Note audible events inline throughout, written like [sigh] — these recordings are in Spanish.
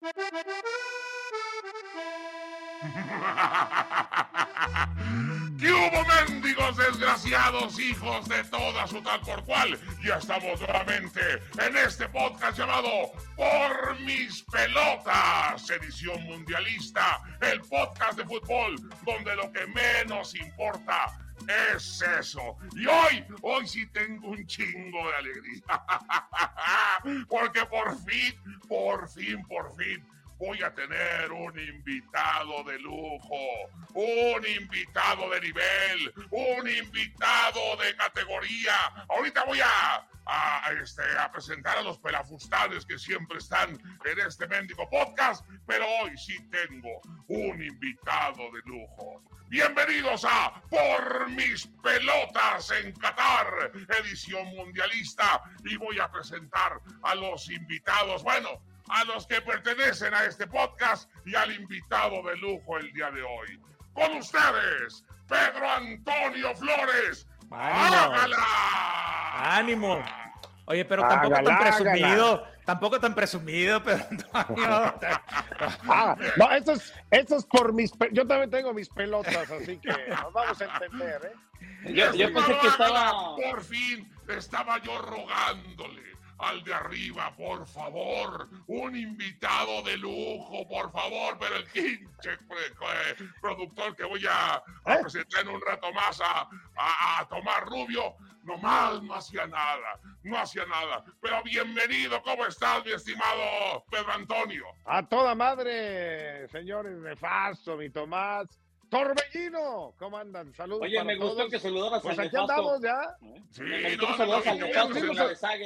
[laughs] ¿Qué hubo, mendigos desgraciados, hijos de toda su tal por cual? Ya estamos nuevamente en este podcast llamado Por mis pelotas, edición mundialista, el podcast de fútbol donde lo que menos importa es eso. Y hoy, hoy sí tengo un chingo de alegría. [laughs] Porque por fin, por fin, por fin voy a tener un invitado de lujo, un invitado de nivel, un invitado de categoría. Ahorita voy a, este, a presentar a los pelafustales que siempre están en este mendigo podcast, pero hoy sí tengo un invitado de lujo. Bienvenidos a Por mis pelotas en Qatar, edición mundialista, y voy a presentar a los invitados. Bueno, a los que pertenecen a este podcast y al invitado de lujo el día de hoy. Con ustedes, Pedro Antonio Flores. ¡Hágala! ¡Ánimo! Oye, pero tampoco tan presumido, tampoco tan presumido, [laughs] pero Antonio. [laughs] ah, no, esto es, esto es por mis, yo también tengo mis pelotas, así que nos vamos a entender, ¿eh? Yo, yo pensé que estaba. Por fin estaba yo rogándole al de arriba, por favor, un invitado de lujo, por favor, pero el pinche productor que voy a, a, ¿Eh? presentar en un rato más a, a, a Tomás Rubio, nomás no hacía nada, no hacía nada. Pero bienvenido, ¿cómo estás, mi estimado Pedro Antonio? A toda madre, señores nefasto, mi Tomás. Torbellino, ¿cómo andan? Saludos. Oye, para me gustó todos. que saludaras Pues al aquí nefasto. andamos ya. Sí, Me no, gustó que no, no, al nefasto.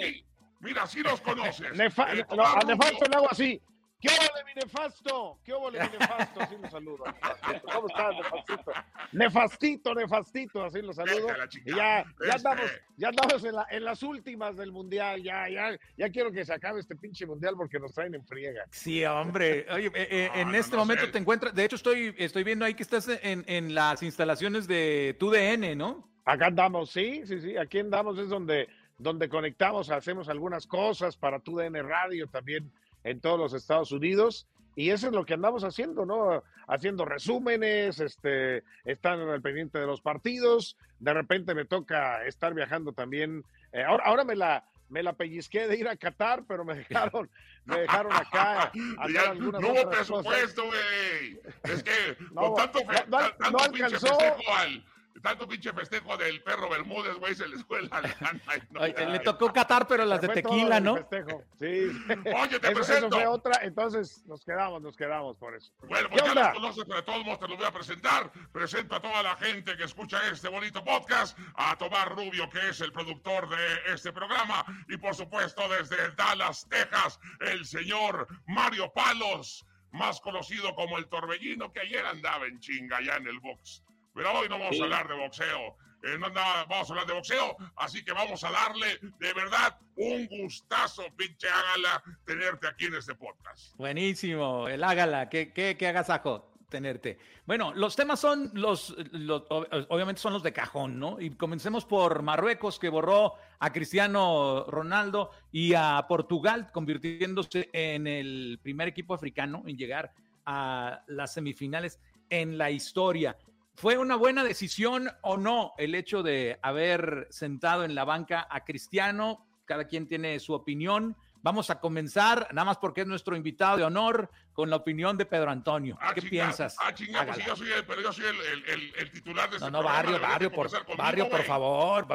Mira, sí los conoces. [laughs] Nefa- Eh, no, al nefasto le hago así. ¿Qué de mi nefasto? ¿Qué hubo de mi nefasto? Así lo saludo. nefastito. ¿Cómo estás, nefastito? Nefastito, nefastito, así lo saludo. A Y ya, ya Este- andamos, ya andamos en, la- en las últimas del mundial. Ya, ya, ya quiero que se acabe este pinche mundial porque nos traen en friega. Sí, hombre. Oye, eh, eh, No, en no, este no momento sé. te encuentras, de hecho estoy, estoy viendo ahí que estás en, en las instalaciones de TUDN, ¿no? Acá andamos, sí, sí, sí. Aquí andamos, es donde, donde conectamos, hacemos algunas cosas para TUDN Radio también en todos los Estados Unidos. Y eso es lo que andamos haciendo, ¿no? Haciendo resúmenes, este, están al pendiente de los partidos. De repente me toca estar viajando también. Eh, ahora, ahora me la, me la pellizqué de ir a Qatar, pero me dejaron, me dejaron acá. [laughs] Ya, no hubo presupuesto, güey. Es que [laughs] No, con tanto, no, no, tanto pinche alcanzó. al tanto pinche festejo del perro Bermúdez, güey, se les fue la lana. y no- Oye, le tocó Qatar, pero las Se de tequila, ¿no? festejo. Sí. [laughs] Oye, te Eso, eso presento. fue otra, entonces nos quedamos, nos quedamos por eso. Bueno, ¿Qué pues ya onda? los conoces, pero de todos modos te los voy a presentar. Presento a toda la gente que escucha este bonito podcast, a Tomás Rubio, que es el productor de este programa, y por supuesto desde Dallas, Texas, el señor Mario Palos, más conocido como el Torbellino, que ayer andaba en chinga ya en el box. Pero hoy no vamos Sí. a hablar de boxeo. Eh, no andaba- vamos a hablar de boxeo, así que vamos a darle de verdad un gustazo, pinche hágala, tenerte aquí en este podcast. Buenísimo, el hágala, qué, qué, qué agasajo tenerte. Bueno, los temas son los, los- obviamente son los de cajón, ¿no? Y comencemos por Marruecos, que borró a Cristiano Ronaldo y a Portugal, convirtiéndose en el primer equipo africano en llegar a las semifinales en la historia. ¿Fue una buena decisión o no el hecho de haber sentado en la banca a Cristiano? Cada quien tiene su opinión, Vamos a comenzar, nada más porque es nuestro invitado de honor, con la opinión de Pedro Antonio. Ah, ¿Qué piensas? Ah, chinga, pues sí, yo soy el, pero yo soy el, el- el- el titular de No, este no, programa, barrio, barrio, por, conmigo, barrio, por favor.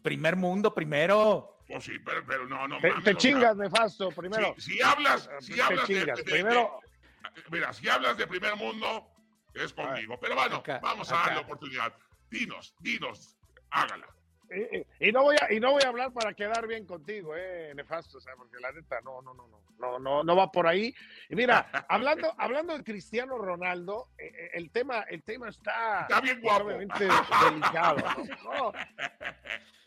Primer mundo, primero. Pues sí, pero, pero no, no Te, mames, te chingas, nefasto, primero. Si, si hablas, si Te hablas de- chingas. de- de- Primero, Mira, si hablas de primer mundo, es conmigo. Pero bueno, Acá, vamos a acá. darle oportunidad. Dinos, dinos, hágala. y, y- y no voy a, y no voy a hablar para quedar bien contigo, eh, nefasto, o sea, porque la neta, no, no, no, no, no, no, no va por ahí. Y mira, [laughs] hablando, hablando de Cristiano Ronaldo, eh, eh, el tema, el tema está, Está bien guapo. delicado, ¿no? No.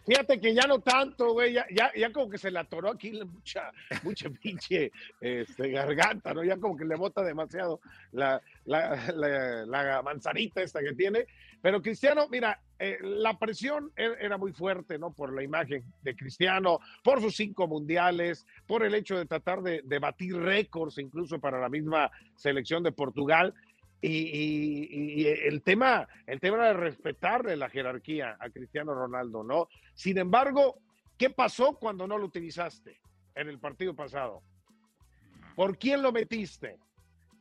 Fíjate que ya no tanto, güey, ya, ya, ya como que se le atoró aquí mucha, mucha [laughs] pinche este, garganta, ¿no? Ya como que le bota demasiado la, la, la- la manzanita esta que tiene. Pero Cristiano, mira, eh, la presión er- era muy fuerte, ¿no? Por la imagen de Cristiano, por sus cinco mundiales, por el hecho de tratar de, de batir récords incluso para la misma selección de Portugal. Y, y- y el tema, el tema era de respetarle la jerarquía a Cristiano Ronaldo, ¿no? Sin embargo, ¿qué pasó cuando no lo utilizaste en el partido pasado? ¿Por quién lo metiste?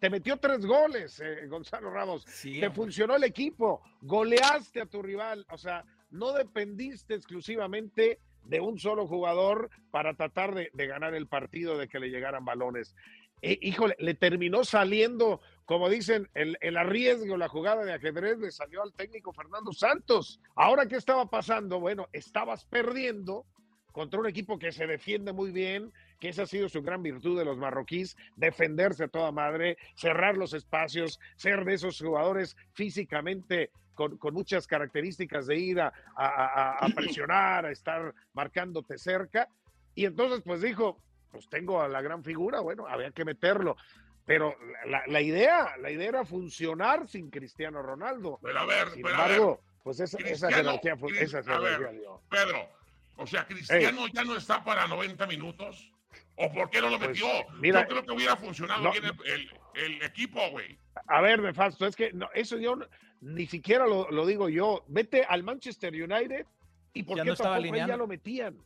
Te metió tres goles, eh, Gonzalo Ramos. Sí, Te hombre. funcionó el equipo, goleaste a tu rival, o sea, no dependiste exclusivamente de un solo jugador para tratar de, de ganar el partido, de que le llegaran balones. Eh, híjole, le terminó saliendo, como dicen, el, el arriesgo, la jugada de ajedrez le salió al técnico Fernando Santos. Ahora, ¿qué estaba pasando? Bueno, estabas perdiendo contra un equipo que se defiende muy bien, que esa ha sido su gran virtud de los marroquíes, defenderse a toda madre, cerrar los espacios, ser de esos jugadores físicamente con, con muchas características de ir a, a- a- a [clears throat] presionar, a estar marcándote cerca. Y entonces, pues dijo, pues tengo a la gran figura, bueno, había que meterlo. Pero la, la idea, la idea era funcionar sin Cristiano Ronaldo. Pero a ver, Sin pero a ver, embargo, pues esa, esa jerarquía, fue- esa a ver. dio. Pedro, o sea, Cristiano ya no está para 90 minutos. ¿O por qué no lo Pues, metió? mira, Yo creo que hubiera funcionado no- bien el, el- el equipo, güey. A ver, Nefasto, es que no, eso yo ni siquiera lo, lo digo yo. Vete al Manchester United y por Ya qué no estaba tampoco ya lo metían.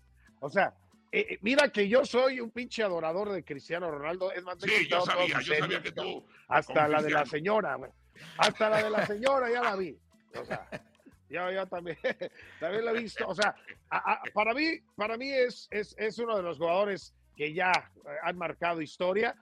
O sea, eh, eh, mira que yo soy un pinche adorador de Cristiano Ronaldo. Es más, Sí, yo sabía, yo sabía que tú. Hasta la de la señora, güey. Hasta la de la señora ya la vi. O sea, yo, yo también, [laughs] también la he visto. O sea, a- a- para mí, para mí es, es, es uno de los jugadores que ya eh, han marcado historia,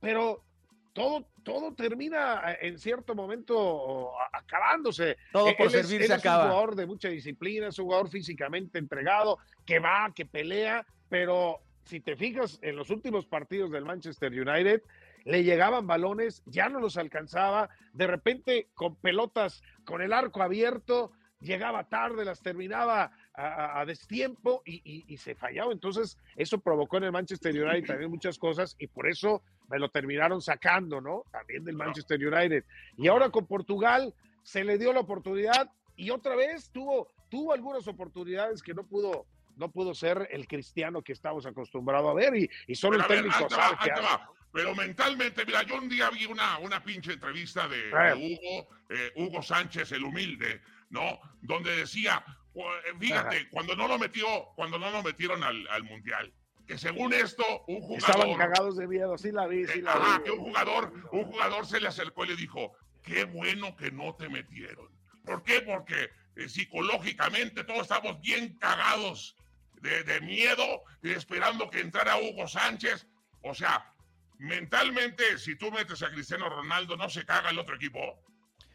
pero todo, todo termina eh, en cierto momento acabándose. Todo por él es- servir él se es acaba. un jugador de mucha disciplina, es un jugador físicamente entregado, que va, que pelea, pero si te fijas en los últimos partidos del Manchester United, le llegaban balones, ya no los alcanzaba, de repente con pelotas, con el arco abierto, llegaba tarde, las terminaba a, destiempo y, y- y se fallaba. Entonces, eso provocó en el Manchester United también muchas cosas y por eso me lo terminaron sacando, ¿no? También del. Manchester United. Y ahora con Portugal se le dio la oportunidad y otra vez tuvo, tuvo algunas oportunidades que no pudo, no pudo ser el cristiano que estamos acostumbrados a ver y, y solo Pero el ver, técnico sabe va, hace. Pero mentalmente, mira, yo un día vi una, una pinche entrevista de, de ver. Hugo, eh, Hugo Sánchez, el humilde, ¿no? Donde decía, "Fu- eh, fíjate, cuando no lo metió, cuando no lo metieron al, al mundial, que según esto, un Estaban jugador. cagados de miedo, sí la vi, sí eh, la ajá, vi. que un jugador, un jugador se le acercó y le dijo, qué bueno que no te metieron. ¿Por qué? Porque eh, psicológicamente todos estamos bien cagados de, de miedo, y esperando que entrara Hugo Sánchez. O sea, mentalmente, si tú metes a Cristiano Ronaldo, ¿no se caga el otro equipo?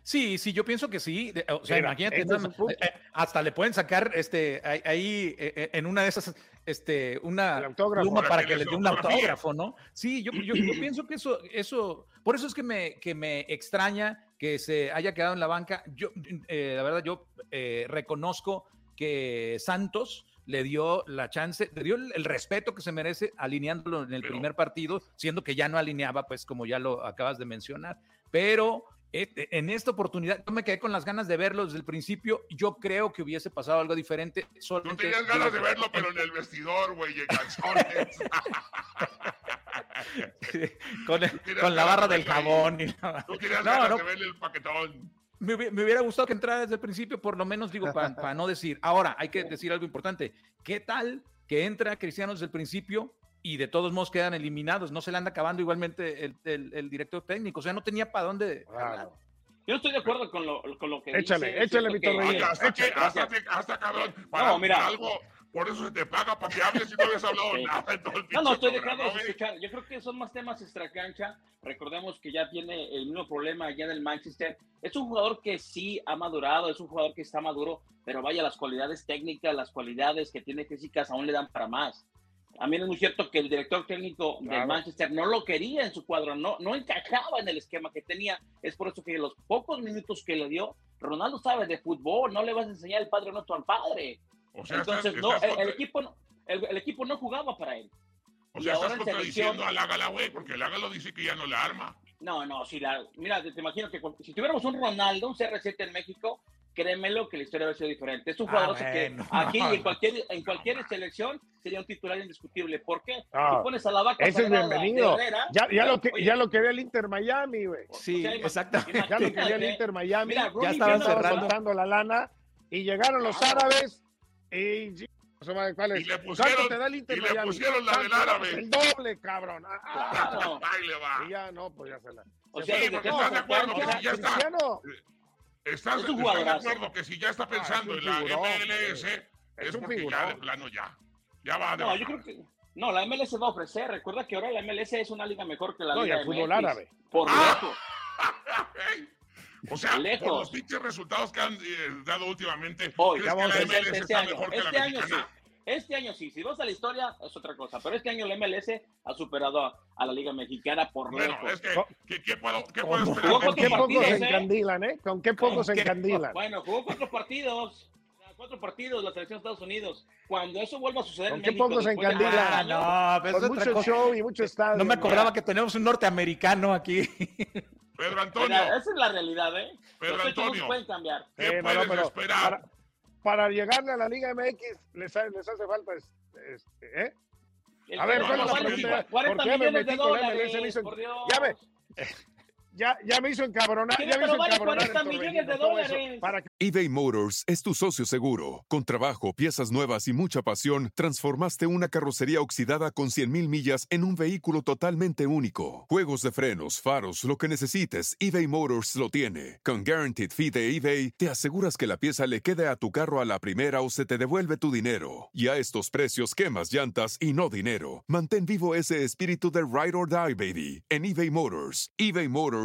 Sí, sí, yo pienso que sí. O sea, Mira, imagínate, ese es nada el más, punto. eh, eh, hasta le pueden sacar este ahí- eh, en una de esas este una pluma Para para que que les le dé un autógrafo, ¿no? Sí, yo, yo, yo [clears throat] pienso que eso eso por eso es que me que me extraña que se haya quedado en la banca. Yo eh, la verdad yo eh, reconozco que Santos le dio la chance, le dio el, el respeto que se merece alineándolo en el Pero- primer partido, siendo que ya no alineaba, pues como ya lo acabas de mencionar. Pero eh, eh, en esta oportunidad yo me quedé con las ganas de verlo desde el principio. Yo creo que hubiese pasado algo diferente. Tú solamente tenías ganas de verlo, pero en el vestidor, güey, en calzones. [laughs] con, el- con la barra de del jabón. y la- Tú querías No, ganas no. de verle el paquetón. Me, hubi- me hubiera gustado que entrara desde el principio, por lo menos digo, para no decir. Ahora, hay que decir algo importante. ¿Qué tal que entra Cristiano desde el principio y de todos modos quedan eliminados. No se le anda acabando igualmente el, el, director técnico. O sea, no tenía para dónde. Yo no estoy de acuerdo con lo, con lo que échale, dice. Échale, échale, Hasta, que, hasta, hasta, cabrón. Para, no, mira. algo, por eso se te paga para que hables y no habías hablado nada. no, no, estoy dejando de escuchar. Yo creo que son más temas extracancha. Recordemos que ya tiene el mismo problema allá en el Manchester. Es un jugador que sí ha madurado, es un jugador que está maduro, pero vaya, las cualidades técnicas, las cualidades que tiene físicas aún le dan para más. A mí es muy cierto que el director técnico del Manchester no lo quería en su cuadro, no, no encajaba en el esquema que tenía. Es por eso que los pocos minutos que le dio, Ronaldo sabe de fútbol, no le vas a enseñar el padre nuestro al padre. Entonces, no, el, equipo no, el, equipo no jugaba para él. O sea, estás contradiciendo a Lágala, güey, porque Lágalo dice que ya no le arma. No, no, si la, mira, te imagino que si tuviéramos un Ronaldo, un CR7 en México, créemelo que la historia hubiera sido diferente. Es un jugador ah, que aquí en [laughs] cualquier, en cualquier selección sería un titular indiscutible. ¿Por qué? Ah, si pones a la vaca ese es bienvenido. ya, ya, lo que, ya lo que ve el Inter Miami, güey. Sí, exactamente. Ya lo que ve el Inter Miami. ya estaban cerrando la lana y llegaron los árabes y ¿Cuál Y le pusieron, te da el Inter y le pusieron la del árabe. El doble, cabrón. Ah, Ahí le va. Y ya no, pues ya se la. O sea, sí, porque estás de acuerdo que si ya está. Estás, estás de acuerdo que si ya está pensando en la MLS, es, porque ya de plano ya. Ya va No, yo creo que. No, la MLS va a ofrecer. Recuerda que ahora la MLS es una liga mejor que la liga de fútbol árabe. Por ah. O sea, por los pinches resultados que han eh, dado últimamente, Hoy, ¿crees que la MLS este está mejor que la este año mexicana? Sí. Este año sí, si vas a la historia es otra cosa, pero este año la MLS ha superado a, la Liga Mexicana por bueno, lejos. Es que, ¿qué, puedo, qué puedo esperar? ¿Con qué pocos se encandilan, eh? ¿Con qué pocos se encandilan? Bueno, jugó cuatro partidos cuatro partidos la selección de Estados Unidos. Cuando eso vuelva a suceder ¿Con en qué México, pocos se encandilan? No, pero Con mucho show y mucho estadio. No me acordaba que tenemos un norteamericano aquí. [laughs] Pedro Antonio. esa es la realidad, ¿eh? Pedro Los Antonio. pueden cambiar. ¿Qué puedes esperar? Para, llegarle a la Liga MX les, les hace falta este, ¿eh? A ver, ¿cuál es la pregunta? ¿Por qué me metí con la MLS? Ya ve ya, ya me hizo encabronar. Ya me hizo encabronar millones de dólares. Para eBay Motors es tu socio seguro. Con trabajo, piezas nuevas y mucha pasión, transformaste una carrocería oxidada con 100.000 millas en un vehículo totalmente único. Juegos de frenos, faros, lo que necesites, eBay Motors lo tiene. Con Guaranteed Fee de eBay, te aseguras que la pieza le quede a tu carro a la primera o se te devuelve tu dinero. Y a estos precios, quemas llantas y no dinero. Mantén vivo ese espíritu de Ride or Die, baby, en eBay Motors. eBay Motors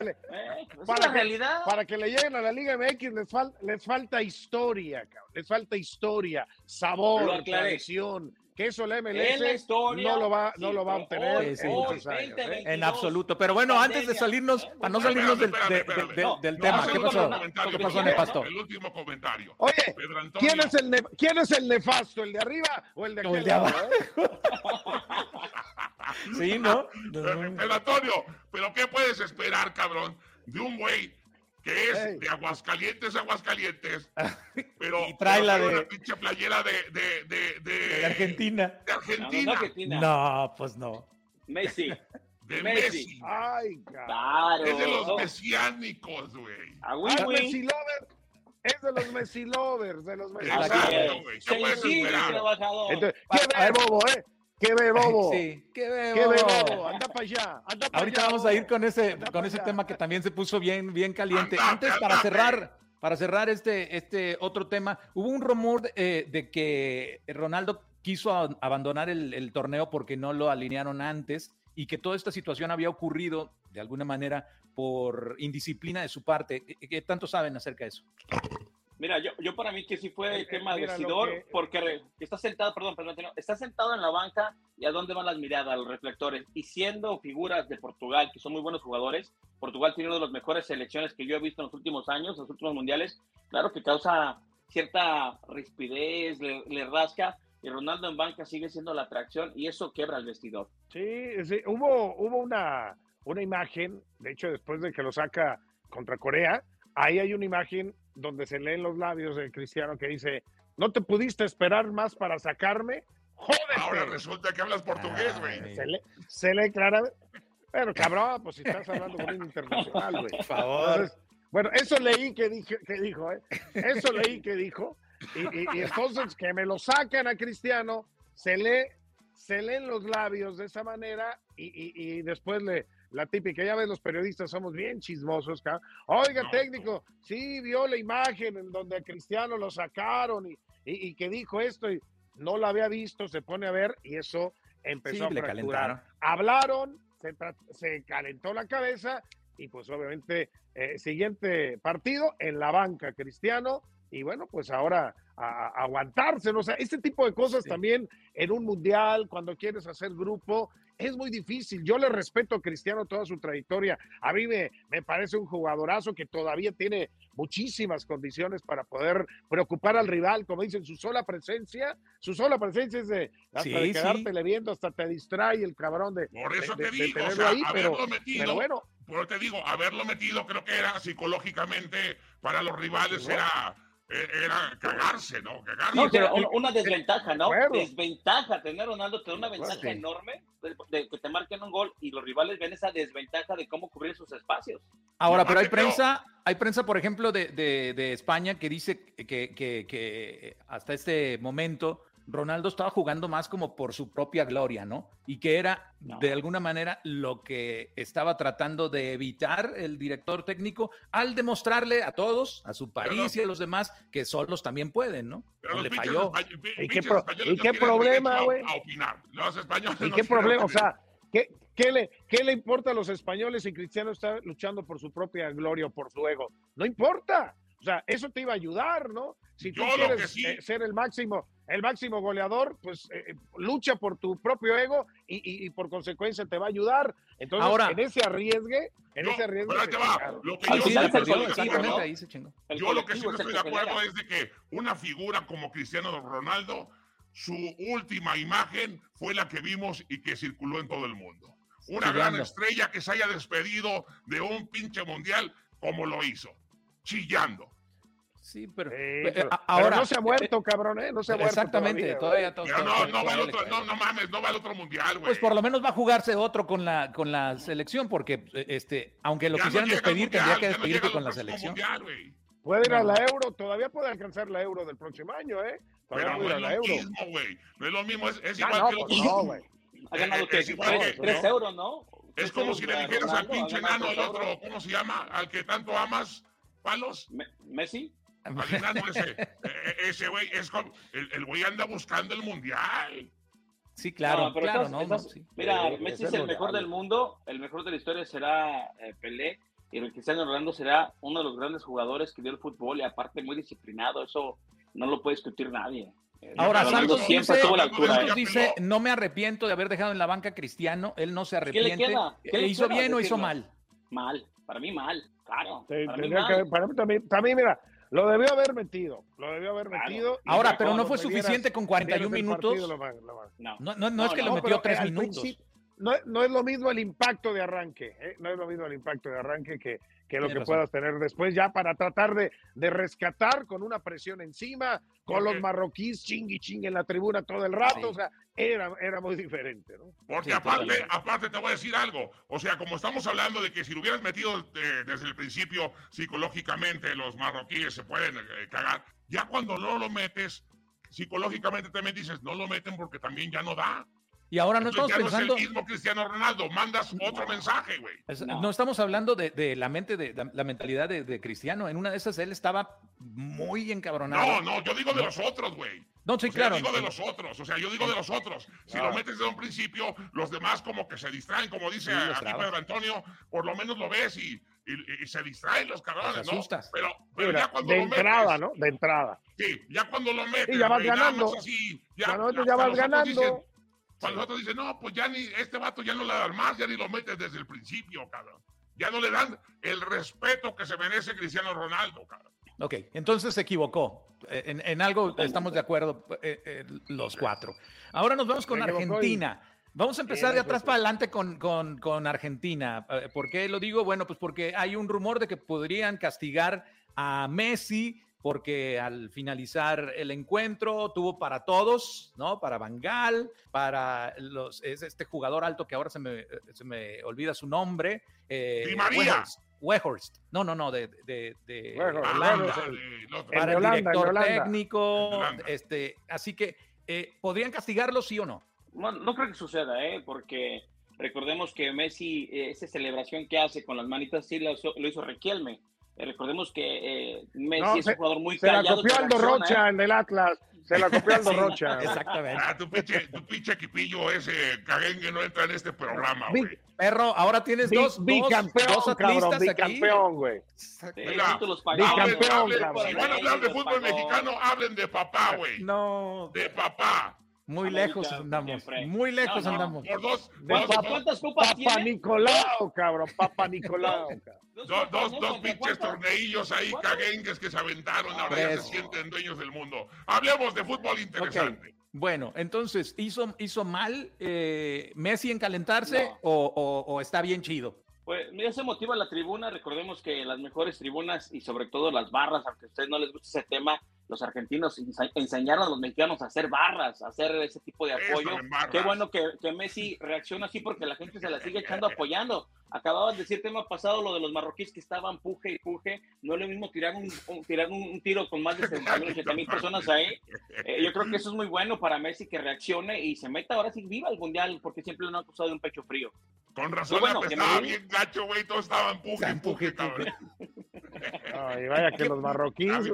Eh, para, que, para que le lleguen a la Liga MX les, les falta historia, les falta historia, sabor, tradición. Que eso la MLS no lo va, no lo va a obtener ¿eh? en absoluto. Pero bueno, antes de salirnos, para no salirnos del, tema, ¿qué pasó? ¿Qué pasó, Nefasto? El último comentario. Oye, ¿quién es, el ¿quién es el nefasto? ¿El de arriba o el de, el de abajo? [laughs] [laughs] Sí, ¿no? [laughs] Pero, Antonio, ¿pero qué puedes esperar, cabrón, de un güey que es de Aguascalientes, Aguascalientes, [laughs] pero y trae la de una pinche playera de, de, de, de, Argentina. De Argentina. No, pues no. Messi. De Messi. Ay, claro. Es de los mesiánicos, güey. Messi lover. Es de los Messi lovers, de los Messi Exacto, güey. ¿Qué puedes esperar? Entonces, ¿qué bobo, eh? ¡Qué ve bobo! Sí, qué ve bobo! Anda para allá, anda para Ahorita vamos a ir con ese, con ese tema que también se puso bien, bien caliente. Antes, para cerrar, para cerrar este, este otro tema, hubo un rumor eh, de que Ronaldo quiso abandonar el, torneo porque no lo alinearon antes y que toda esta situación había ocurrido de alguna manera por indisciplina de su parte. ¿Qué tanto saben acerca de eso? Mira, yo, yo para mí que sí fue el tema decidor, porque está sentado, perdón, perdón, está sentado en la banca y a dónde van las miradas, los reflectores. Y siendo figuras de Portugal, que son muy buenos jugadores, Portugal tiene una de las mejores selecciones que yo he visto en los últimos años, en los últimos mundiales, claro que causa cierta rispidez, le, rasca, y Ronaldo en banca sigue siendo la atracción y eso quebra el vestidor. Sí, sí. hubo, hubo una, una imagen, de hecho después de que lo saca contra Corea, ahí hay una imagen donde se leen los labios del cristiano que dice, no te pudiste esperar más para sacarme, ¡Joder! Ahora resulta que hablas portugués, güey. Se, le, se lee claramente. Pero cabrón, pues si estás hablando con un internacional, güey. Por favor. bueno, eso leí que, dije, que dijo, ¿eh? Eso leí que dijo. Y, entonces que me lo sacan a Cristiano, se lee, se leen los labios de esa manera y, y después le, la típica, ya ves, los periodistas somos bien chismosos. Oiga, técnico, sí vio la imagen en donde a Cristiano lo sacaron y, y, que dijo esto y no la había visto, se pone a ver y eso empezó a fracturar. Hablaron, se, calentó la cabeza y pues obviamente eh, siguiente partido en la banca Cristiano y bueno, pues ahora a, aguantarse, ¿no? o sea, este tipo de cosas también en un mundial, cuando quieres hacer grupo, es muy difícil. Yo le respeto a Cristiano toda su trayectoria. A mí me, me parece un jugadorazo que todavía tiene muchísimas condiciones para poder preocupar al rival, como dicen, su sola presencia, su sola presencia es de, hasta de quedarte viendo, hasta te distrae el cabrón de. Por eso te digo, o sea, haberlo metido, bueno. Por te digo, haberlo metido creo que era psicológicamente para los rivales era era cagarse, ¿no? Cagarse. No, pero una, desventaja, ¿no? Desventaja, tener Ronaldo te da una ventaja enorme de, que te marquen un gol y los rivales ven esa desventaja de cómo cubrir sus espacios. Ahora, pero hay prensa, hay prensa, por ejemplo, de, de España que dice que, que, que hasta este momento Ronaldo estaba jugando más como por su propia gloria, ¿no? Y que era de alguna manera lo que estaba tratando de evitar el director técnico al demostrarle a todos, a su país y a los demás, que solos también pueden, ¿no? le falló. ¿Y qué, problema, güey? ¿Y qué problema? O sea, ¿qué, qué, le, ¿qué le importa a los españoles si Cristiano está luchando por su propia gloria o por su ego? No importa. O sea, eso te iba a ayudar, ¿no? Si tú quieres eh, ser el máximo, el máximo goleador, pues eh, eh, lucha por tu propio ego y, por consecuencia te va a ayudar. Entonces, Ahora, en ese arriesgue, en ese arriesgue. Lo que yo, lo que sí no estoy de acuerdo es de que una figura como Cristiano Ronaldo, su última imagen fue la que vimos y que circuló en todo el mundo. Una gran estrella que se haya despedido de un pinche mundial como lo hizo, chillando. Sí, pero, ahora no se ha muerto, cabrón, ¿eh? No se ha muerto. Exactamente, todavía, todo, no, no, va al otro, no, no mames, no va al otro mundial, güey. Pues por lo menos va a jugarse otro con la, con la selección, porque este, aunque lo quisieran despedir, tendría que despedirte con la selección. Mundial, puede ir a la Euro, todavía puede alcanzar la Euro del próximo año, ¿eh? Todavía puede ir a la Euro. Mismo, güey. No es lo mismo, es, es igual que pues No, güey. Ha ganado que 3 euros, ¿no? Es como si le dijeras al pinche enano al otro, ¿cómo se llama? Al que tanto amas, palos. ¿Messi? Ese, [laughs] e, e, ese güey, es el güey anda buscando el mundial. Sí, claro, claro, no, Mira, Messi es el mejor del mundo, el mejor de la historia será eh, Pelé, y el Cristiano Ronaldo será uno de los grandes jugadores que dio el fútbol y aparte muy disciplinado, eso no lo puede discutir nadie. Eh, Ahora, Santos siempre dice, la altura, ¿eh? dice, no me arrepiento de haber dejado en la banca Cristiano, él no se arrepiente. ¿Qué le queda? ¿Qué ¿Hizo bien o hizo mal? Mal, para mí mal, claro. para, mí mal. para mí también, también, mira, lo debió haber metido, lo debió haber metido. Ahora, pero no fue suficiente con 41 minutos. no. No, no, es que lo metió tres minutos. No, no, es lo mismo el impacto de arranque, ¿eh? no es lo mismo el impacto de arranque que, que lo que puedas tener después ya para tratar de, de, rescatar con una presión encima, con los marroquíes chingui ching en la tribuna todo el rato, o sea, era, era muy diferente, ¿no? Porque aparte, aparte te voy a decir algo, o sea, como estamos hablando de que si lo hubieras metido eh, desde el principio psicológicamente los marroquíes se pueden eh, cagar, ya cuando no lo metes, psicológicamente también dices, no lo meten porque también ya no da. Y ahora no estamos pensando. No es el mismo Cristiano Ronaldo, mandas otro mensaje, güey. No. estamos hablando de, la mente, de, la mentalidad de, Cristiano. En una de esas él estaba muy encabronado. No, no, yo digo de los otros, güey. No, sí, claro. Yo digo de los otros, o sea, yo digo de los otros. Si lo metes desde un principio, los demás como que se distraen, como dice aquí Pedro Antonio, por lo menos lo ves y, se distraen los cabrones, ¿no? Pero, pero ya cuando de lo entrada, ¿no? De entrada. Sí, ya cuando lo metes. Y ya vas ganando. Así, ya, ya vas ganando. Cuando nosotros dicen, no, pues ya ni, este vato ya no le dan más, ya ni lo metes desde el principio, cabrón. Ya no le dan el respeto que se merece Cristiano Ronaldo, cabrón. Ok, entonces se equivocó. Eh, en, algo estamos de acuerdo eh, eh, los cuatro. Ahora nos vamos con Argentina. Vamos a empezar de atrás para adelante con, con, con, Argentina. ¿Por qué lo digo? Bueno, pues porque hay un rumor de que podrían castigar a Messi porque al finalizar el encuentro tuvo para todos, ¿no? Para Bangal, para los, es este jugador alto que ahora se me, se me olvida su nombre. Eh, María. Wehorst. No, no, no, de, de, de para el, director técnico. Este, así que, eh, ¿podrían castigarlo, sí o no? Bueno, no creo que suceda, ¿eh? porque recordemos que Messi, eh, esa celebración que hace con las manitas, sí lo, lo hizo Requielme. Eh, recordemos que eh, Messi es un jugador muy se callado. Se la copió Aldo Rocha en el Atlas. Se la copió Aldo [laughs] Rocha. Exactamente. Ah, tu pinche, tu pinche equipillo ese caguengue no entra en este programa, güey. Perro, ahora tienes dos, bicampeón, dos, dos cabrón, bicampeón, güey. Bicampeón, cabrón. Si van a hablar de fútbol mexicano, hablen de papá, güey. No. De papá. Muy lejos andamos. Muy lejos andamos. Por dos. ¿Cuántas copas Papa Nicolau, cabrón. Papa Nicolau. Dos, dos, dos pinches torneillos ahí, caguengues que se aventaron, ahora ya se sienten dueños del mundo. Hablemos de fútbol interesante. Bueno, entonces, ¿hizo, hizo mal eh, Messi en calentarse o, o, está bien chido? Pues mira, se motiva la tribuna. Recordemos que las mejores tribunas y sobre todo las barras, aunque a ustedes no les guste ese tema, los argentinos enseñaron a los mexicanos a hacer barras, a hacer ese tipo de apoyo. Qué bueno que, que, Messi reacciona así porque la gente se la sigue echando apoyando. Acababas de decir tema pasado lo de los marroquíes que estaban puje y puje. No es lo mismo tirar un, tirar un, tiro con más de 70 mil personas ahí. Eh, yo creo que eso es muy bueno para Messi que reaccione y se meta ahora sí viva el mundial porque siempre lo han acusado de un pecho frío. Con razón, bueno, estaba bien gacho, güey, todos estaban puje, empuje, cabrón. [laughs] Ay, vaya que los marroquíes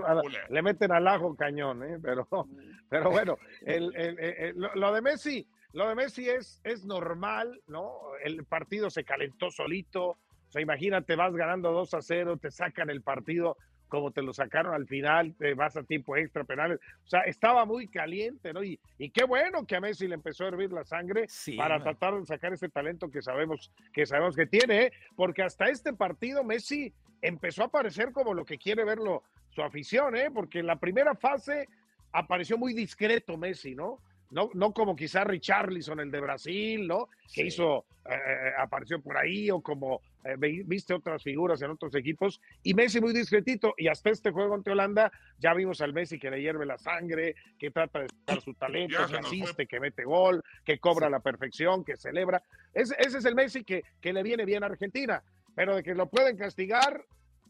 le meten al ajo cañón, ¿eh? pero, [laughs] pero bueno, el, el, lo, de Messi, lo de Messi es, es normal, ¿no? El partido se calentó solito, o sea, imagínate, vas ganando 2 a 0, te sacan el partido como te lo sacaron al final, te vas a tiempo extra penales. O sea, estaba muy caliente, ¿no? Y, y qué bueno que a Messi le empezó a hervir la sangre para tratar de sacar ese talento que sabemos que sabemos que tiene, ¿eh? porque hasta este partido Messi empezó a aparecer como lo que quiere verlo su afición, ¿eh? Porque en la primera fase apareció muy discreto Messi, ¿no? No, no como quizá Richarlison, el de Brasil, ¿no? Que hizo, eh, eh, apareció por ahí, o como eh, viste otras figuras en otros equipos, y Messi muy discretito, y hasta este juego ante Holanda ya vimos al Messi que le hierve la sangre, que trata de su [laughs] talento, que asiste, que mete gol, que cobra a la perfección, que celebra. Ese, ese es el Messi que, que le viene bien a Argentina, pero de que lo pueden castigar,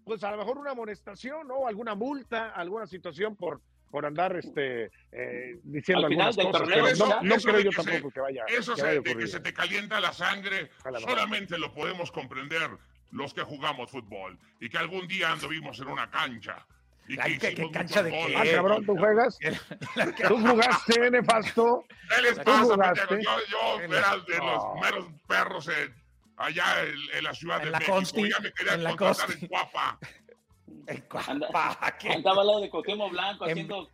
pues a lo mejor una amonestación, ¿no? Alguna multa, alguna situación por por andar este, eh, diciendo algunas cosas. no, no creo yo tampoco que vaya. Eso de que se te calienta la sangre, solamente lo podemos comprender los que jugamos fútbol y que algún día anduvimos en una cancha. Y que ¿qué, cancha de qué? Ah, cabrón, ¿tú juegas? [laughs] ¿Tú jugaste, Nefasto? Él es jugaste? Yo, yo era de los meros perros allá en, la Ciudad de México. ya me quería contratar en Guapa. Andaba al lado de Cuauhtémoc Blanco haciendo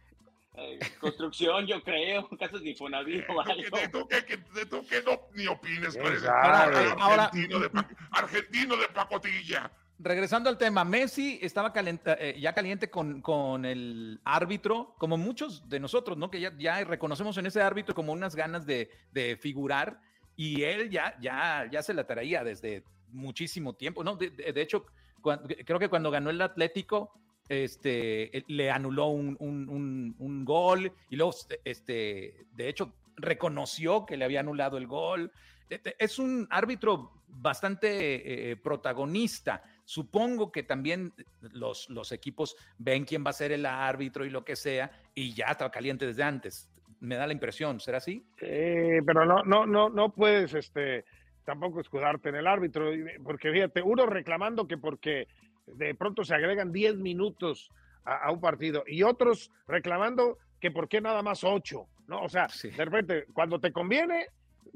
eh, construcción, yo creo, casas de Infonavit o algo. De tú que, de tú que no ni opines, ahora, argentino, de, argentino de pacotilla. Regresando al tema, Messi estaba eh, ya caliente con, con, el árbitro, como muchos de nosotros, ¿no? Que ya, ya reconocemos en ese árbitro como unas ganas de, de figurar y él ya, ya, ya se la traía desde muchísimo tiempo, ¿no? de, de hecho, creo que cuando ganó el Atlético, este, eh, le anuló un, un, gol y luego, este, de hecho, reconoció que le había anulado el gol. E, e, es un árbitro bastante eh, protagonista. Supongo que también los, los equipos ven quién va a ser el árbitro y lo que sea, y ya estaba caliente desde antes. Me da la impresión, ¿será así? Sí, pero no, no, no, no puedes, este, tampoco escudarte en el árbitro, porque fíjate, uno reclamando que porque de pronto se agregan 10 minutos a, un partido y otros reclamando que por qué nada más 8, ¿no? O sea, de repente, cuando te conviene,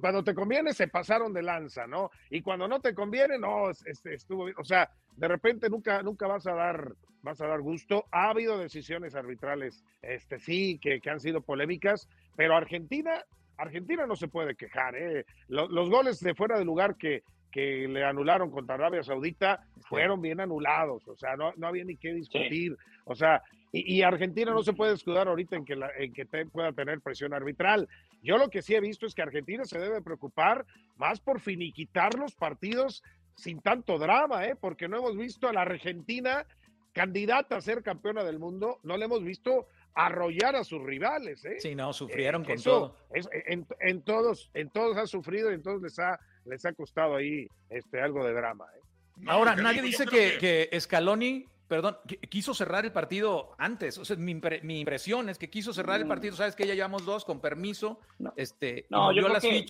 cuando te conviene se pasaron de lanza, ¿no? Y cuando no te conviene, no, estuvo bien. O sea, de repente nunca, nunca vas a dar, vas a dar gusto. Ha habido decisiones arbitrales, este sí, que, que han sido polémicas, pero Argentina Argentina no se puede quejar. ¿eh? Los, goles de fuera de lugar que, que le anularon contra Arabia Saudita fueron bien anulados, o sea, no, no había ni qué discutir, o sea, y, Argentina no se puede escudar ahorita en que, la, en que pueda tener presión arbitral. Yo lo que sí he visto es que Argentina se debe preocupar más por finiquitar los partidos sin tanto drama, ¿eh? porque no hemos visto a la Argentina candidata a ser campeona del mundo, no le hemos visto arrollar a sus rivales. ¿eh? Sí, no, sufrieron con todo. en, todos, en todos ha sufrido y en todos les ha, les ha costado ahí este, algo de drama. ¿eh? Ahora, nadie dice que, que, Scaloni perdón, quiso cerrar el partido antes. O sea, mi, impresión es que quiso cerrar el mm. partido. Sabes que ya llevamos dos, con permiso. No, este, no yo las que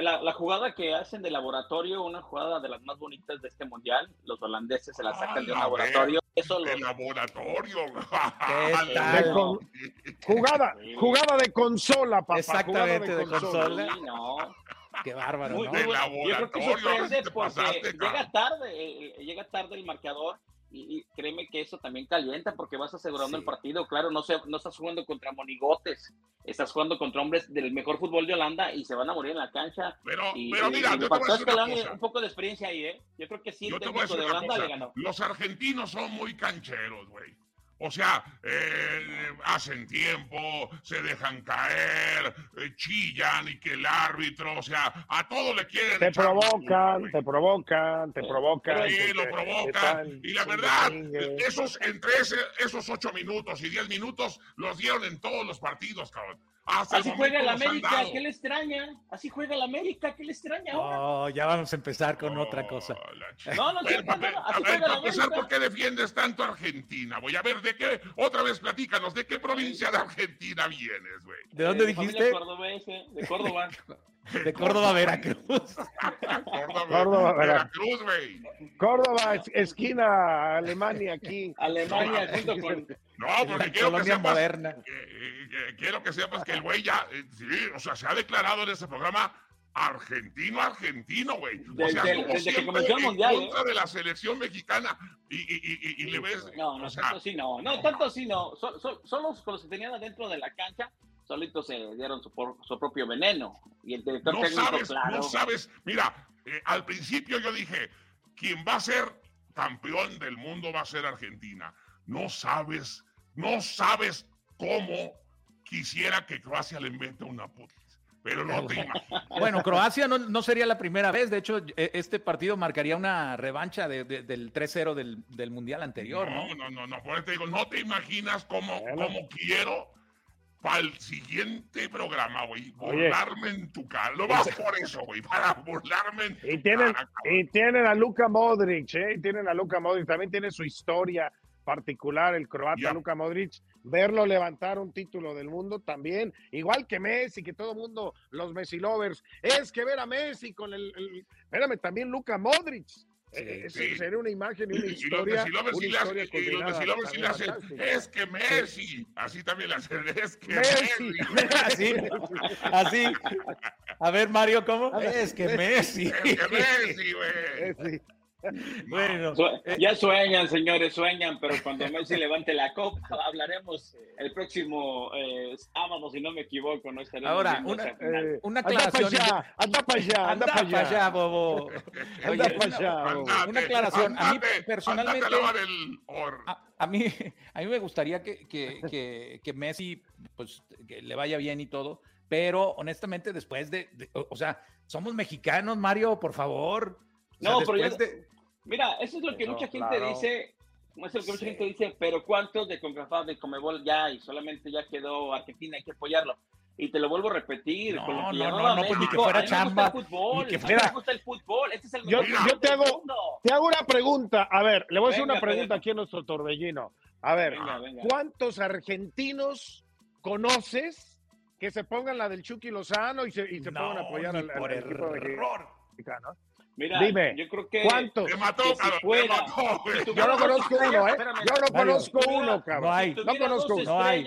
la, la, jugada que hacen de laboratorio, una jugada de las más bonitas de este mundial. Los holandeses se la sacan de un laboratorio. Eso de laboratorio. [laughs] jugada, jugada de consola, papá. Exactamente, de, consola. no. Qué bárbaro, ¿no? Yo creo que sorprende porque llega tarde, eh, eh, llega tarde el marcador y, créeme que eso también calienta porque vas asegurando el partido. Claro, no, se, no estás jugando contra monigotes, estás jugando contra hombres del mejor fútbol de Holanda y se van a morir en la cancha. Pero, pero mira, yo te un poco de experiencia ahí, ¿eh? Yo creo que sí, el técnico de Holanda le ganó. Los argentinos son muy cancheros, güey. O sea, eh, hacen tiempo, se dejan caer, eh, chillan y que el árbitro, o sea, a todo le quieren. Te provocan, te provocan, te provocan. Sí, lo provocan. Y la verdad, esos entre esos ocho minutos y diez minutos los dieron en todos los partidos, cabrón. Así juega el América, ¿qué le extraña? Así juega el América, ¿qué le extraña ahora? Oh, ya vamos a empezar con otra cosa. No, no, no, a ver, para empezar, ¿por qué defiendes tanto a Argentina? Voy a ver, ¿de qué? Otra vez platícanos, ¿de qué provincia de Argentina vienes, güey? ¿De dónde dijiste? De Córdoba. [laughs] De Córdoba, Veracruz. Córdoba, Córdoba Veracruz, güey. Córdoba, esquina, Alemania aquí. Alemania junto [laughs] con. No, porque quiero que, sepas, moderna. quiero que sepas que el güey ya, eh, sí, o sea, se ha declarado en ese programa argentino, argentino, güey. O sea, desde, que comenzó el mundial. En contra ¿eh? de la selección mexicana y, y, y, y le ves. No, no, tanto sí no. No, tanto sí no. Son, son los, los que tenían adentro de la cancha solitos se dieron su, su propio veneno. Y el director no técnico, sabes, claro. No sabes, mira, eh, al principio yo dije, quien va a ser campeón del mundo va a ser Argentina. No sabes, no sabes cómo quisiera que Croacia le invente una puta. Pero no te [laughs] imaginas. Bueno, Croacia no, no, sería la primera vez. De hecho, e, este partido marcaría una revancha de, del 3-0 del, del, Mundial anterior. No, no, no, no, por eso te digo, no te imaginas cómo, cómo quiero para el siguiente programa, güey, burlarme en tu cara. Lo vas por eso, güey, para burlarme en y tienen, Y tienen a Luka Modric, ¿eh? Y tienen a Luka Modric, también tiene su historia particular, el croata Luka Modric, verlo levantar un título del mundo también, igual que Messi, que todo el mundo, los Messi lovers, es que ver a Messi con el, el espérame, también Luka Modric, eh, sería una imagen y una historia. Y los le hacen, es que Messi. Así también le hacen, es que Messi. [laughs] así, así. A ver, Mario, ¿cómo? Es que Messi. Es que Messi, güey. [laughs] Bueno, eh, ya sueñan, señores, sueñan, pero cuando Messi levante la copa, hablaremos el próximo eh, sábado, si no me equivoco, no Ahora, una, eh, una aclaración. Anda para allá, anda para allá, allá, bobo. Anda para allá, Una aclaración. a mí, personalmente, a, mí, a mí me gustaría que, que, que, Messi pues, que le vaya bien y todo, pero honestamente, después de, o, sea, somos mexicanos, Mario, por favor. no, pero ya, Mira, eso es lo que mucha gente dice, eso es lo que mucha gente dice, pero ¿cuántos de CONCACAF de Comebol ya y solamente ya quedó Argentina, hay que apoyarlo? Y te lo vuelvo a repetir. No, no, no, no, pues ni que fuera chamba. Me gusta el fútbol, me gusta el fútbol. Este es el yo, yo te, hago, te hago una pregunta. A ver, le voy a hacer una pregunta aquí a nuestro torbellino. A ver, ¿cuántos argentinos conoces que se pongan la del Chucky Lozano y se, y se pongan a apoyar al, al equipo de error. mexicano? Mira, Dime, yo creo que. ¿Cuántos? Te mató, si fuera, yo no conozco uno, ¿eh? Yo no conozco uno, cabrón. No hay. No conozco uno. No hay.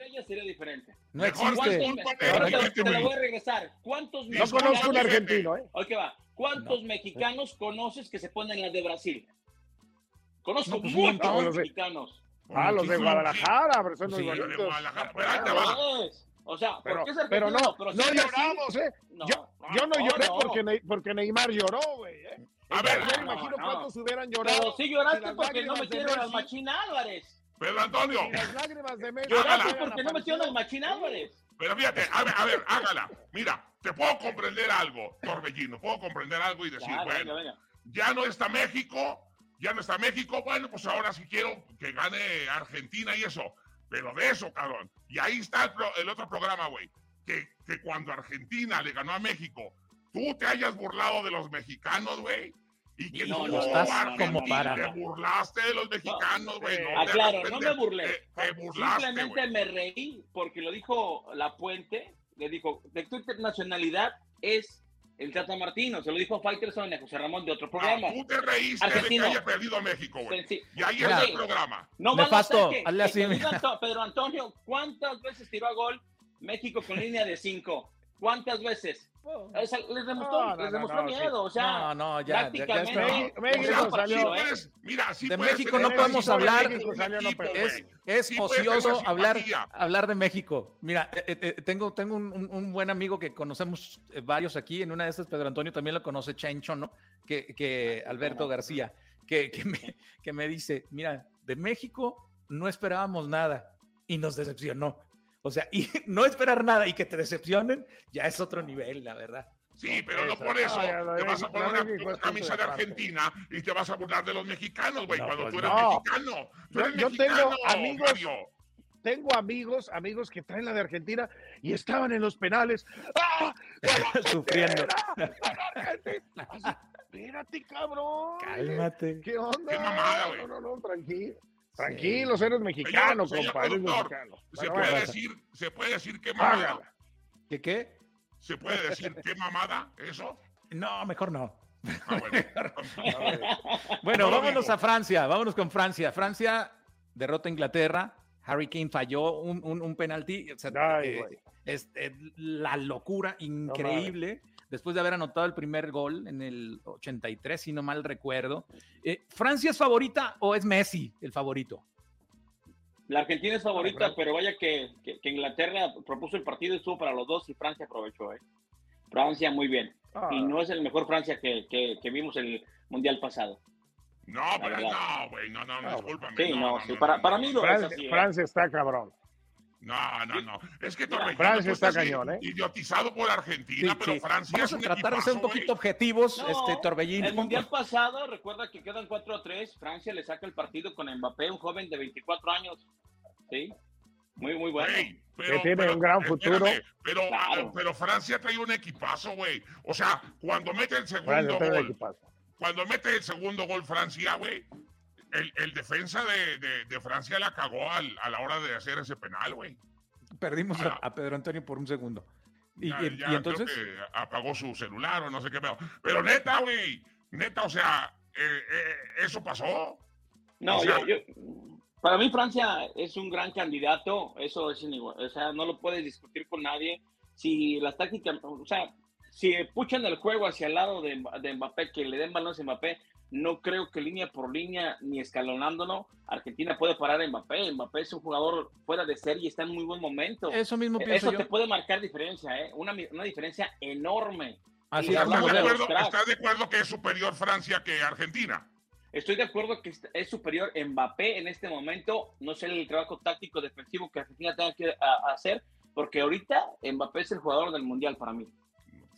Ella sería diferente. No Mejor existe. que- ¿Cuántos, te la voy a regresar. ¿Cuántos No conozco un argentino, ¿eh? Va. ¿Cuántos mexicanos conoces que se ponen las de Brasil? Conozco No, pues, muchos mexicanos. Ah, los de. Guadalajara, pero son Sí, Los de. Guadalajara. Pero ahí te va. ¿Ves? O sea, Pero, ¿por qué es pero argentino? no, Pero no lloramos, ¿eh? No, yo, yo no, no, lloré no. Porque, Ne- porque Neymar lloró, güey. ¿eh? A ver, Yo me no, imagino no. cuántos hubieran llorado. Pero sí lloraste porque no metieron al Machín Álvarez. Pedro Antonio. las lágrimas de Messi Lloraste hubieran porque no aparecido. Machín Álvarez. Pero fíjate, a ver, a ver, hágala. Mira, te puedo comprender algo, Torbellino. Puedo comprender algo y decir, Claro, bueno, venga, venga. ya no está México, ya no está México, bueno, pues ahora sí quiero que gane Argentina y eso. Pero de eso, cabrón. Y ahí está el, pro- el otro programa, güey. Que, que cuando Argentina le ganó a México, tú te hayas burlado de los mexicanos, güey. Y que No, no, estás como para. te burlaste de los mexicanos, güey. No, de Aclaro, no me burlé. Te, te burlaste, Simplemente me reí porque lo dijo La Puente. Le dijo, de tu internacionalidad es el Tata Martino. Se lo dijo Faitelson y a José Ramón de otro programa. No, tú te reíste Argentino. de que haya perdido México, güey. Y ahí Mira. está el programa. No a digan to- Pedro Antonio, ¿cuántas veces tiró a gol México con línea de cinco? ¿Cuántas veces? O sea, les demostró, No, no, les demostró no, miedo, o sea, No, no, ya, ya, ya prácticamente. está. México- salió, Sí ¿eh? puedes, mira, sí De México no podemos hablar. México. Es, es Sí ocioso hablar, hablar de México. Mira, eh, eh, eh, tengo, tengo un, un- un buen amigo que conocemos eh, varios aquí. En una de estas, Pedro Antonio también lo conoce, Chencho, ¿no? Que, que Alberto García, que, que, me, que me dice: Mira, de México no esperábamos nada y nos decepcionó. O sea, y [laughs] no esperar nada y que te decepcionen ya es otro nivel, la verdad. Sí, pero no por eso No, te vas a poner una, camisa de. Argentina y te vas a burlar de los mexicanos, güey, No, cuando pues tú eres no. mexicano. Tú Yo- eres yo tengo mexicano, amigos- Mario. Tengo amigos, amigos que traen la de Argentina y estaban en los penales. ¡Ah! [laughs] Sufriendo. Espérate, cabrón. Cálmate. ¿Qué onda? Qué mamada, güey. No, no, no, tranquilo. Tranquilos, eres mexicano, señor compa, eres productor, mexicano. Se puede decir, se puede decir qué mamada. hágala. ¿Qué qué? Se puede decir qué mamada, eso. No, mejor no. Ah, bueno. [laughs] [laughs] Bueno, No lo vámonos digo. a Francia, vámonos con Francia. Francia derrota a Inglaterra. Harry Kane falló un, un, un penalti. O sea, Ay, eh, güey. es, es la locura increíble. Después de haber anotado el primer gol en el 83, si no mal recuerdo. Eh, ¿Francia es favorita o es Messi el favorito? La Argentina es favorita, pero vaya que, que- que Inglaterra propuso el partido y estuvo para los dos y Francia aprovechó. ¿eh? Francia muy bien. Ah, Y no es el mejor Francia que, que- que vimos el Mundial pasado. No, pero no, güey, no, no, no, No, discúlpame. Sí, no, no, no, sí, no, para, no, para no, mí no. lo es Francia, así. ¿eh? Francia está cabrón. No, no, no. Es que Torrejón, Francia tú está cañón, ¿eh? Idiotizado por Argentina, Sí, pero sí. Francia Vamos es a un tratar de ser un poquito güey. objetivos, No, este Torbellino. El Mundial pasado, recuerda que quedan 4 a 3. Francia le saca el partido con Mbappé, un joven de 24 años. Sí, muy, muy bueno. Güey, Que tiene un gran futuro. Pero, Claro. ah, pero Francia trae un equipazo, güey. O sea, cuando mete el segundo Francia gol, cuando mete el segundo gol Francia, güey, el, el defensa de, de- de Francia la cagó al- a la hora de hacer ese penal, güey. Perdimos a, a Pedro Antonio por un segundo. Y, Ya- y- ya y creo entonces, que apagó su celular o no sé qué pedo. Pero neta, güey, neta, o sea, eh, eh, eso pasó. No, O sea- yo- yo- para mí Francia es un gran candidato, eso es inigual, o sea, no lo puedes discutir con nadie. Si las tácticas, o sea, si puchan el juego hacia el lado de, de Mbappé, que le den balones a Mbappé, no creo que línea por línea ni escalonándolo, Argentina puede parar a Mbappé. Mbappé es un jugador fuera de serie y está en muy buen momento. Eso mismo pienso Eso te puede marcar diferencia, ¿eh? una, una diferencia enorme. Así ¿Estás, de acuerdo, ¿Estás de acuerdo que es superior Francia que Argentina? Estoy de acuerdo que es superior Mbappé en este momento. No sé el trabajo táctico defensivo que Argentina tenga que hacer, porque ahorita Mbappé es el jugador del mundial para mí.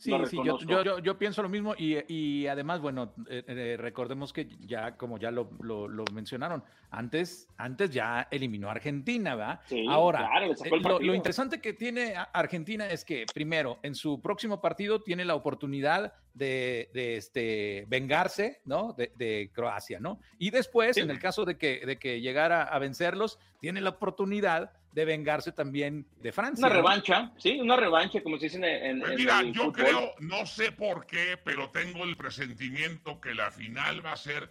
Sí, sí, yo, yo, yo, pienso lo mismo y, y además, bueno, eh, eh, recordemos que ya, como ya lo, lo, mencionaron, antes, antes ya eliminó a Argentina, ¿verdad? Sí, Ahora, claro, eh, lo, lo, interesante que tiene Argentina es que, primero, en su próximo partido tiene la oportunidad de, de este, vengarse, ¿no? De, de, Croacia, ¿no? Y después, en el caso de que, de que llegara a vencerlos, tiene la oportunidad de vengarse también de Francia. Una revancha, sí, una revancha, como se dice en, pues mira, yo creo, no sé por qué, pero tengo el presentimiento que la final va a ser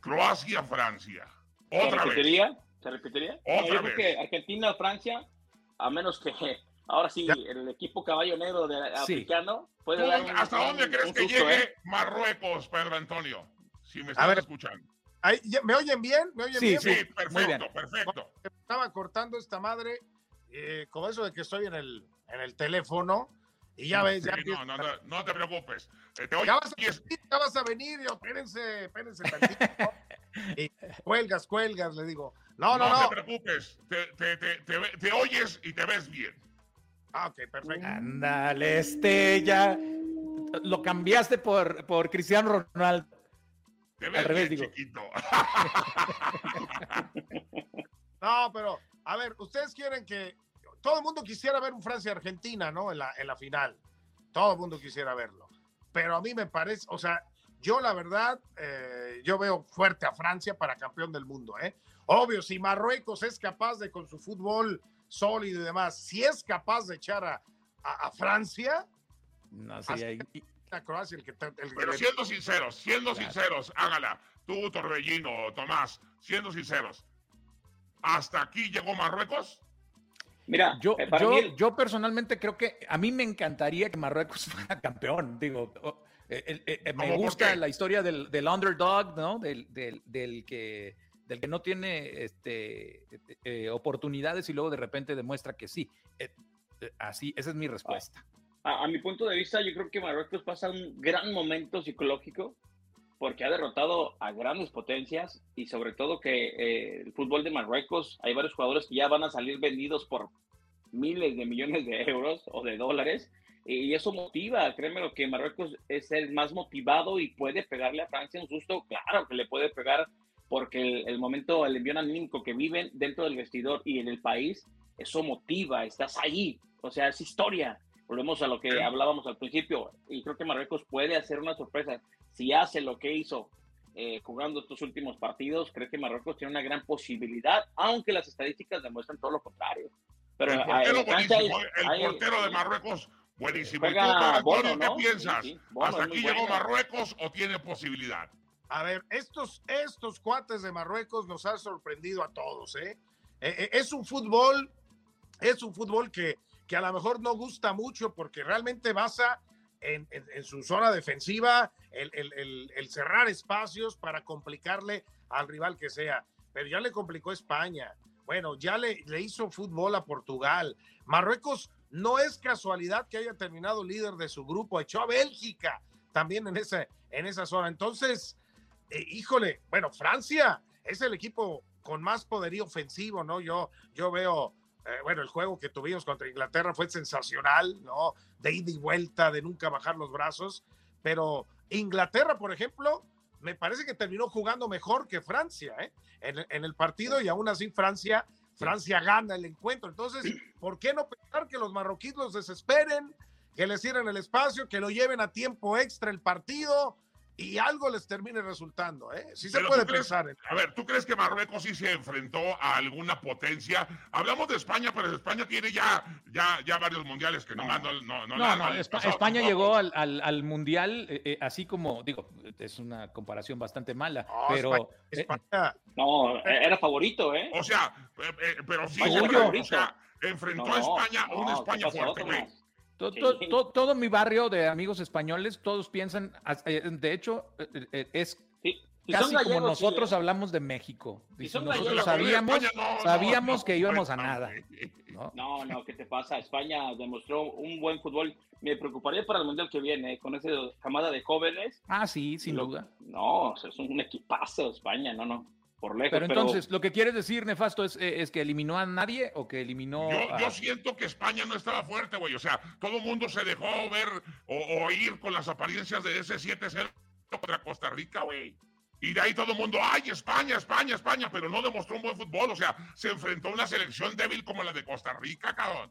Croacia-Francia. Otra ¿Se repetiría? vez. ¿Se repetiría? Otra vez. que Argentina-Francia, a menos que ahora sí, el equipo caballo negro de africano puede dar ¿Hasta dónde crees que llegue ¿eh? Marruecos, Pedro Antonio? Si me estás escuchando. ¿Me oyen bien? ¿Me oyen bien? Sí, perfecto, perfecto. Estaba cortando esta madre, eh, con eso de que estoy en el, en el teléfono, y ya ves, ya no, no, no, no, te preocupes. Eh, ya, vas a venir, ya vas a venir, yo, espérense, espérense tantito. y cuelgas, cuelgas, le digo. No, no, no. No te preocupes, te, te, te, te, oyes y te ves bien. Ah, ok, perfecto. Ándale, este ya lo cambiaste por, por Cristiano Ronaldo. Al revés, digo. Chiquito. [laughs] no, pero, a ver, ustedes quieren que. Todo el mundo quisiera ver un Francia-Argentina, ¿no? En la, en la final. Todo el mundo quisiera verlo. Pero a mí me parece, o sea, yo la verdad, eh, yo veo fuerte a Francia para campeón del mundo, ¿eh? Obvio, si Marruecos es capaz de, con su fútbol sólido y demás, si es capaz de echar a, a, Francia. No, sí, hay, Croacia el que, Pero siendo sinceros, siendo sinceros, hágala. Tú, Torbellino, Tomás, siendo sinceros. ¿Hasta aquí llegó Marruecos? Mira, yo, eh, yo, personalmente creo que a mí me encantaría que Marruecos [laughs] fuera campeón. Digo, eh, eh, me gusta la historia del, del underdog, ¿no? Del, del, del, que del que no tiene este, oportunidades y luego de repente demuestra que sí. así, esa es mi respuesta a, mi punto de vista, yo creo que Marruecos pasa un gran momento psicológico porque ha derrotado a grandes potencias y sobre todo que eh, el fútbol de Marruecos, hay varios jugadores que ya van a salir vendidos por miles de millones de euros o de dólares y eso motiva, créeme lo que Marruecos es el más motivado y puede pegarle a Francia un susto, claro que le puede pegar porque el, el momento, el envío anímico que viven dentro del vestidor y en el país, eso motiva, estás ahí, o sea, es historia, Volvemos a lo que hablábamos al principio y creo que Marruecos puede hacer una sorpresa. Si hace lo que hizo eh, jugando estos últimos partidos, creo que Marruecos tiene una gran posibilidad, aunque las estadísticas demuestran todo lo contrario. Pero el portero, de Marruecos, buenísimo. ¿Y tú, qué piensas? ¿Hasta aquí llegó Marruecos o tiene posibilidad? A ver, estos, estos cuates de Marruecos nos han sorprendido a todos, ¿eh? eh, eh es un fútbol, es un fútbol que que a lo mejor no gusta mucho porque realmente basa en, su zona defensiva el, cerrar espacios para complicarle al rival que sea. Pero ya le complicó España. Bueno, ya le, le hizo fútbol a Portugal. Marruecos no es casualidad que haya terminado líder de su grupo. Echó a Bélgica también en, ese, en esa zona. Entonces, eh, híjole, bueno, Francia es el equipo con más poderío ofensivo, ¿no? Yo, yo veo eh, bueno, el juego que tuvimos contra Inglaterra fue sensacional, ¿no? De ida y vuelta, de nunca bajar los brazos, pero Inglaterra, por ejemplo, me parece que terminó jugando mejor que Francia, ¿eh? En, el partido y aún así Francia, Francia gana el encuentro. Entonces, [clears throat] ¿por qué no pensar que los marroquíes los desesperen, que les cierren el espacio, que lo lleven a tiempo extra el partido? Y algo les termine resultando, ¿eh? Sí se puede pensar. A ver, ¿tú crees que Marruecos sí se enfrentó a alguna potencia? Hablamos de España, pero España tiene ya, ya, ya varios mundiales que no No, no, no, España llegó al, al, mundial, eh, eh, así como, digo, es una comparación bastante mala, pero... España, no, era favorito, ¿eh? O sea, pero sí, enfrentó a España, una España fuerte, güey. Todo, todo, mi barrio de amigos españoles, todos piensan, eh, de hecho, eh, eh, es Casi como nosotros ¿eh? hablamos de México. nosotros sabíamos, sabíamos que íbamos a nada. ¿no? no, ¿qué te pasa? España demostró un buen fútbol. Me preocuparía para el Mundial que viene, ¿eh? con esa camada de jóvenes. Ah, sí, sin duda. No, es un equipazo España, no, no. Por lejos, pero entonces, lo que quieres decir, Nefasto, es, eh, es, que eliminó a nadie o que eliminó. Yo, yo siento que España no estaba fuerte, güey. O sea, todo el mundo se dejó ver o oír con las apariencias de ese 7-0 contra Costa Rica, güey. Y de ahí todo el mundo, ay, España, España, España, pero no demostró un buen fútbol. O sea, se enfrentó a una selección débil como la de Costa Rica, cabrón.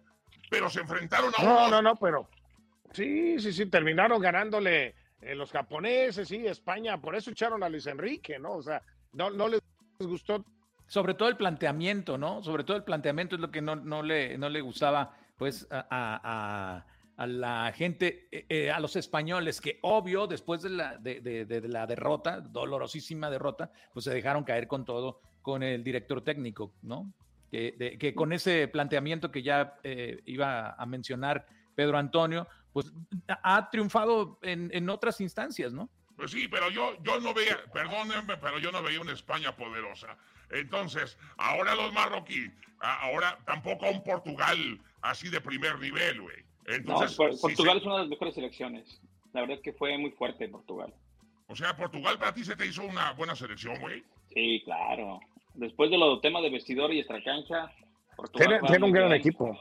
Pero se enfrentaron a No, no, no, pero sí, sí, sí, terminaron ganándole eh, los japoneses, sí, España. Por eso echaron a Luis Enrique, ¿no? O sea, no, no les gustó. Sobre todo el planteamiento, ¿no? Sobre todo el planteamiento es lo que no, no, le, no le gustaba, pues, a a la gente, eh, eh, a los españoles, que obvio, después de la, de, la derrota, dolorosísima derrota, pues se dejaron caer con todo con el director técnico, ¿no? Que, que con ese planteamiento que ya eh, iba a mencionar Pedro Antonio, pues ha triunfado en, en, otras instancias, ¿no? Pues sí, pero yo, yo no veía, perdónenme, pero yo no veía una España poderosa. Entonces, ahora los marroquíes, ahora tampoco un Portugal así de primer nivel, güey no, Portugal es una de las mejores selecciones. La verdad es que fue muy fuerte Portugal. O sea, Portugal para ti se te hizo una buena selección, güey. Sí, claro. Después de los temas de vestidor y extracancha, Portugal tiene, un gran equipo.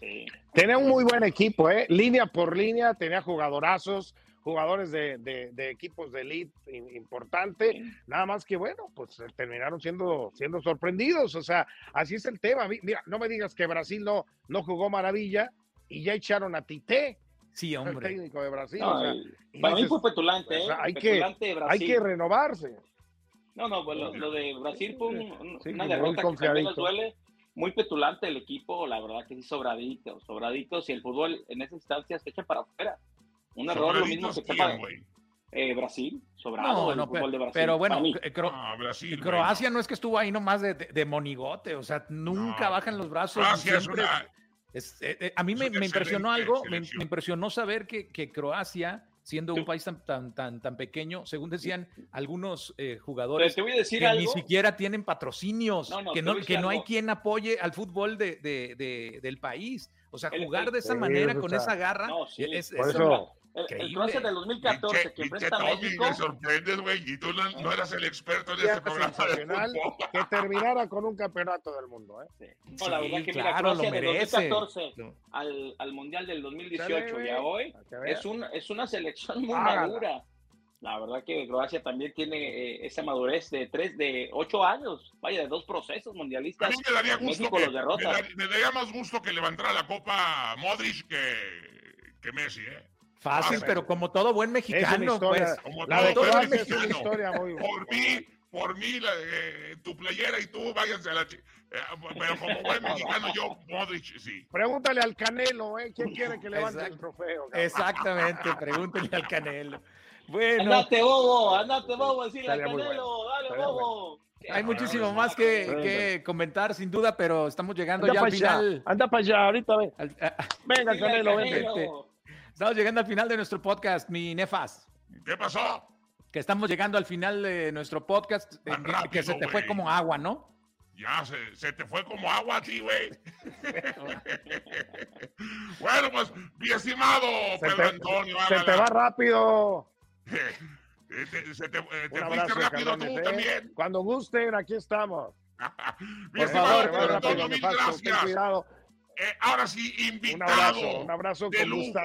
Sí. Tiene un muy buen equipo, ¿eh? Línea por línea, tenía jugadorazos, jugadores de, de, equipos de elite importante. Nada más que, bueno, pues eh, terminaron siendo, siendo sorprendidos. O sea, así es el tema. Mira, no me digas que Brasil no, no jugó maravilla y ya echaron a Tite. Sí, hombre. El técnico de Brasil. para mí fue petulante, ¿eh? hay, que, hay que renovarse. No, no, pues lo, de Brasil fue una derrota que también nos duele. Muy petulante el equipo, la verdad que sí, sobradito, sobradito. Si el fútbol en esas instancias se echa para afuera. Un error lo mismo que para eh, Brasil, sobrado el fútbol de Brasil. Pero bueno, ah, Croacia no es que estuvo ahí nomás de, de, monigote, o sea, nunca bajan los brazos. Siempre, eh, eh, a mí me, impresionó algo, me, impresionó saber que, Croacia, siendo un país tan, tan, tan, tan pequeño, según decían algunos eh, jugadores, te voy a decir que ni siquiera tienen patrocinios, que, no, que no hay quien apoye al fútbol de, del país. O sea, jugar de esa manera, con esa garra, es, el, Croacia del 2014 que enfrenta a México. Me sorprendes, güey, y tú no, eras el experto en este programa. [laughs] que terminara con un campeonato del mundo, ¿eh? Sí. No, la verdad que mira, Croacia del 2014 al, al, Mundial del 2018 y a hoy es, un, es una selección muy madura. La verdad que Croacia también tiene eh, esa madurez de tres, de ocho años, vaya, de dos procesos mundialistas. A mí me daría gusto México que, los derrota. Me, daría más gusto que levantara la copa Modric que, que Messi, ¿eh? Fácil, pero como todo buen mexicano, pues. Como la todo buen mexicano. Es una historia muy Por mí, por mí, eh, tu playera y tú váyanse a la... Eh, pero como buen mexicano, yo, Modric, sí. Pregúntale al Canelo, ¿eh? ¿Quién quiere que levante el trofeo? Exactamente, pregúntale al Canelo. Bueno. Andate, bobo, andate, bobo, decirle al Canelo, dale, bobo. Hay muchísimo más que, que, comentar, sin duda, pero estamos llegando ya al final. Anda para allá, ahorita ven. Venga, Canelo, vente. Estamos llegando al final de nuestro podcast, mi Nefas. ¿Qué pasó? Que estamos llegando al final de nuestro podcast, eh, que se te fue como agua, ¿no? Ya, se, te fue como agua a ti, güey. [laughs] bueno, pues, mi estimado Pedro Antonio. Se te va rápido. [laughs] se te, eh, te fuiste rápido tú ¿eh? también. Cuando gusten, aquí estamos. [laughs] mi estimado Pedro Antonio, mil gracias. Cuidado. Eh, ahora sí, invitado. Un abrazo, de lujo,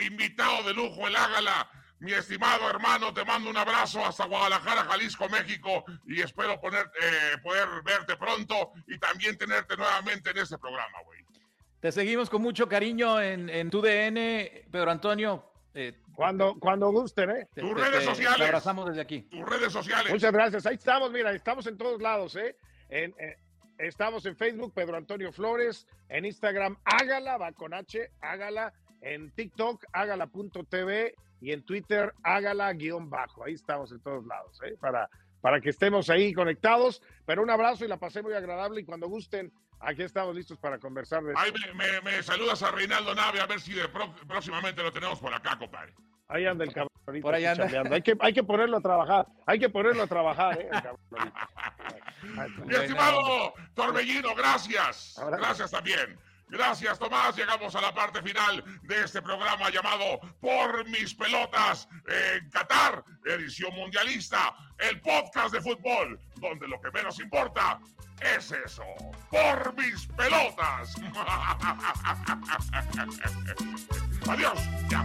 Invitado de lujo, el Ágala. Mi estimado hermano, te mando un abrazo hasta Guadalajara, Jalisco, México, y espero poner, eh, poder verte pronto y también tenerte nuevamente en este programa, güey. Te seguimos con mucho cariño en, en tu DN, Pedro Antonio. Eh, cuando, cuando gusten, ¿eh? Tus redes sociales. Te abrazamos desde aquí. Tus redes sociales. Muchas gracias. Ahí estamos, mira, estamos en todos lados, ¿eh? En, Estamos en Facebook, Pedro Antonio Flores, en Instagram, hágala, va con H, hágala, en TikTok, hágala.tv y en Twitter, hágala guion bajo. Ahí estamos en todos lados, ¿eh? para, para que estemos ahí conectados. Pero un abrazo y la pasé muy agradable y cuando gusten, aquí estamos listos para conversar. De Ahí me, saludas a Reinaldo Nave a ver si próximamente lo tenemos por acá, compadre. Ahí anda el cabrón. Por allá Hay que, hay que ponerlo a trabajar, hay que ponerlo a trabajar, ¿eh? Mi estimado Torbellino, gracias. Gracias también. Gracias, Tomás. Llegamos a la parte final de este programa llamado Por mis pelotas en Qatar, edición mundialista, el podcast de fútbol, donde lo que menos importa es eso. Por mis pelotas. [laughs] Adiós. Ya.